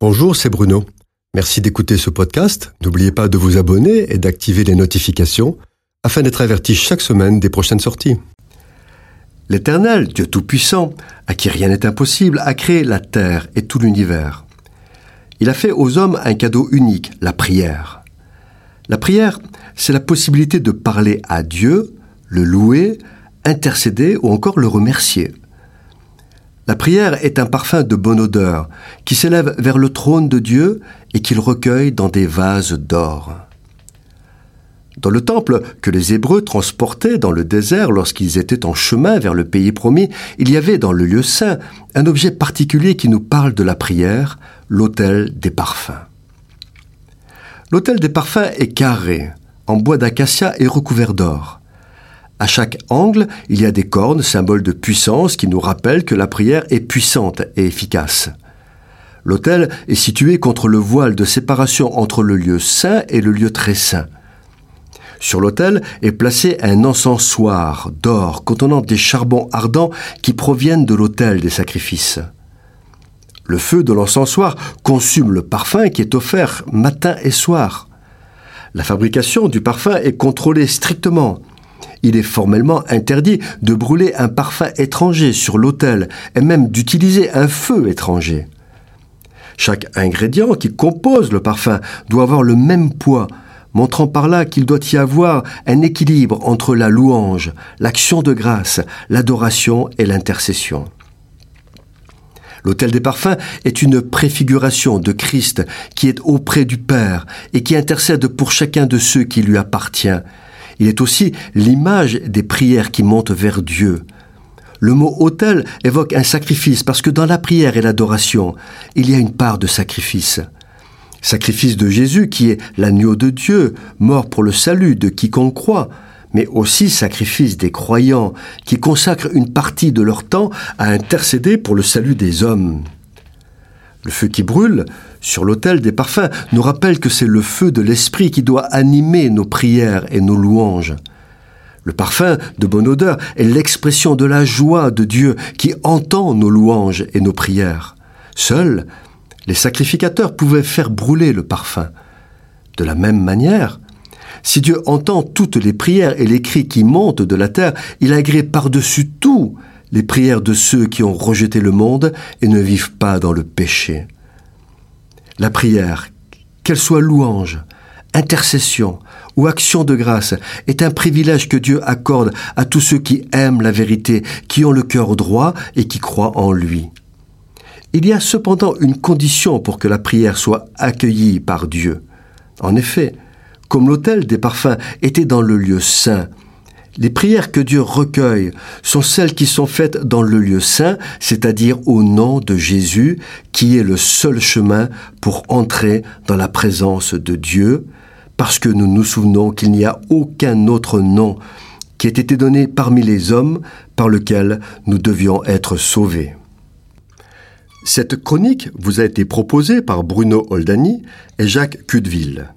Bonjour, c'est Bruno. Merci d'écouter ce podcast. N'oubliez pas de vous abonner et d'activer les notifications afin d'être averti chaque semaine des prochaines sorties. L'Éternel, Dieu Tout-Puissant, à qui rien n'est impossible, a créé la terre et tout l'univers. Il a fait aux hommes un cadeau unique, la prière. La prière, c'est la possibilité de parler à Dieu, le louer, intercéder ou encore le remercier. La prière est un parfum de bonne odeur qui s'élève vers le trône de Dieu et qu'il recueille dans des vases d'or. Dans le temple que les Hébreux transportaient dans le désert lorsqu'ils étaient en chemin vers le pays promis, il y avait dans le lieu saint un objet particulier qui nous parle de la prière, l'autel des parfums. L'autel des parfums est carré, en bois d'acacia et recouvert d'or. À chaque angle, il y a des cornes, symboles de puissance qui nous rappellent que la prière est puissante et efficace. L'autel est situé contre le voile de séparation entre le lieu saint et le lieu très saint. Sur l'autel est placé un encensoir d'or contenant des charbons ardents qui proviennent de l'autel des sacrifices. Le feu de l'encensoir consume le parfum qui est offert matin et soir. La fabrication du parfum est contrôlée strictement il est formellement interdit de brûler un parfum étranger sur l'autel et même d'utiliser un feu étranger. Chaque ingrédient qui compose le parfum doit avoir le même poids, montrant par là qu'il doit y avoir un équilibre entre la louange, l'action de grâce, l'adoration et l'intercession. L'autel des parfums est une préfiguration de Christ qui est auprès du Père et qui intercède pour chacun de ceux qui lui appartient, il est aussi l'image des prières qui montent vers Dieu. Le mot autel évoque un sacrifice parce que dans la prière et l'adoration, il y a une part de sacrifice. Sacrifice de Jésus qui est l'agneau de Dieu, mort pour le salut de quiconque croit, mais aussi sacrifice des croyants qui consacrent une partie de leur temps à intercéder pour le salut des hommes. Le feu qui brûle sur l'autel des parfums nous rappelle que c'est le feu de l'esprit qui doit animer nos prières et nos louanges. Le parfum de bonne odeur est l'expression de la joie de Dieu qui entend nos louanges et nos prières. Seuls les sacrificateurs pouvaient faire brûler le parfum. De la même manière, si Dieu entend toutes les prières et les cris qui montent de la terre, il agrée par-dessus tout les prières de ceux qui ont rejeté le monde et ne vivent pas dans le péché. La prière, qu'elle soit louange, intercession ou action de grâce, est un privilège que Dieu accorde à tous ceux qui aiment la vérité, qui ont le cœur droit et qui croient en lui. Il y a cependant une condition pour que la prière soit accueillie par Dieu. En effet, comme l'autel des parfums était dans le lieu saint, les prières que Dieu recueille sont celles qui sont faites dans le lieu saint, c'est-à-dire au nom de Jésus, qui est le seul chemin pour entrer dans la présence de Dieu, parce que nous nous souvenons qu'il n'y a aucun autre nom qui ait été donné parmi les hommes par lequel nous devions être sauvés. Cette chronique vous a été proposée par Bruno Oldani et Jacques Cudeville.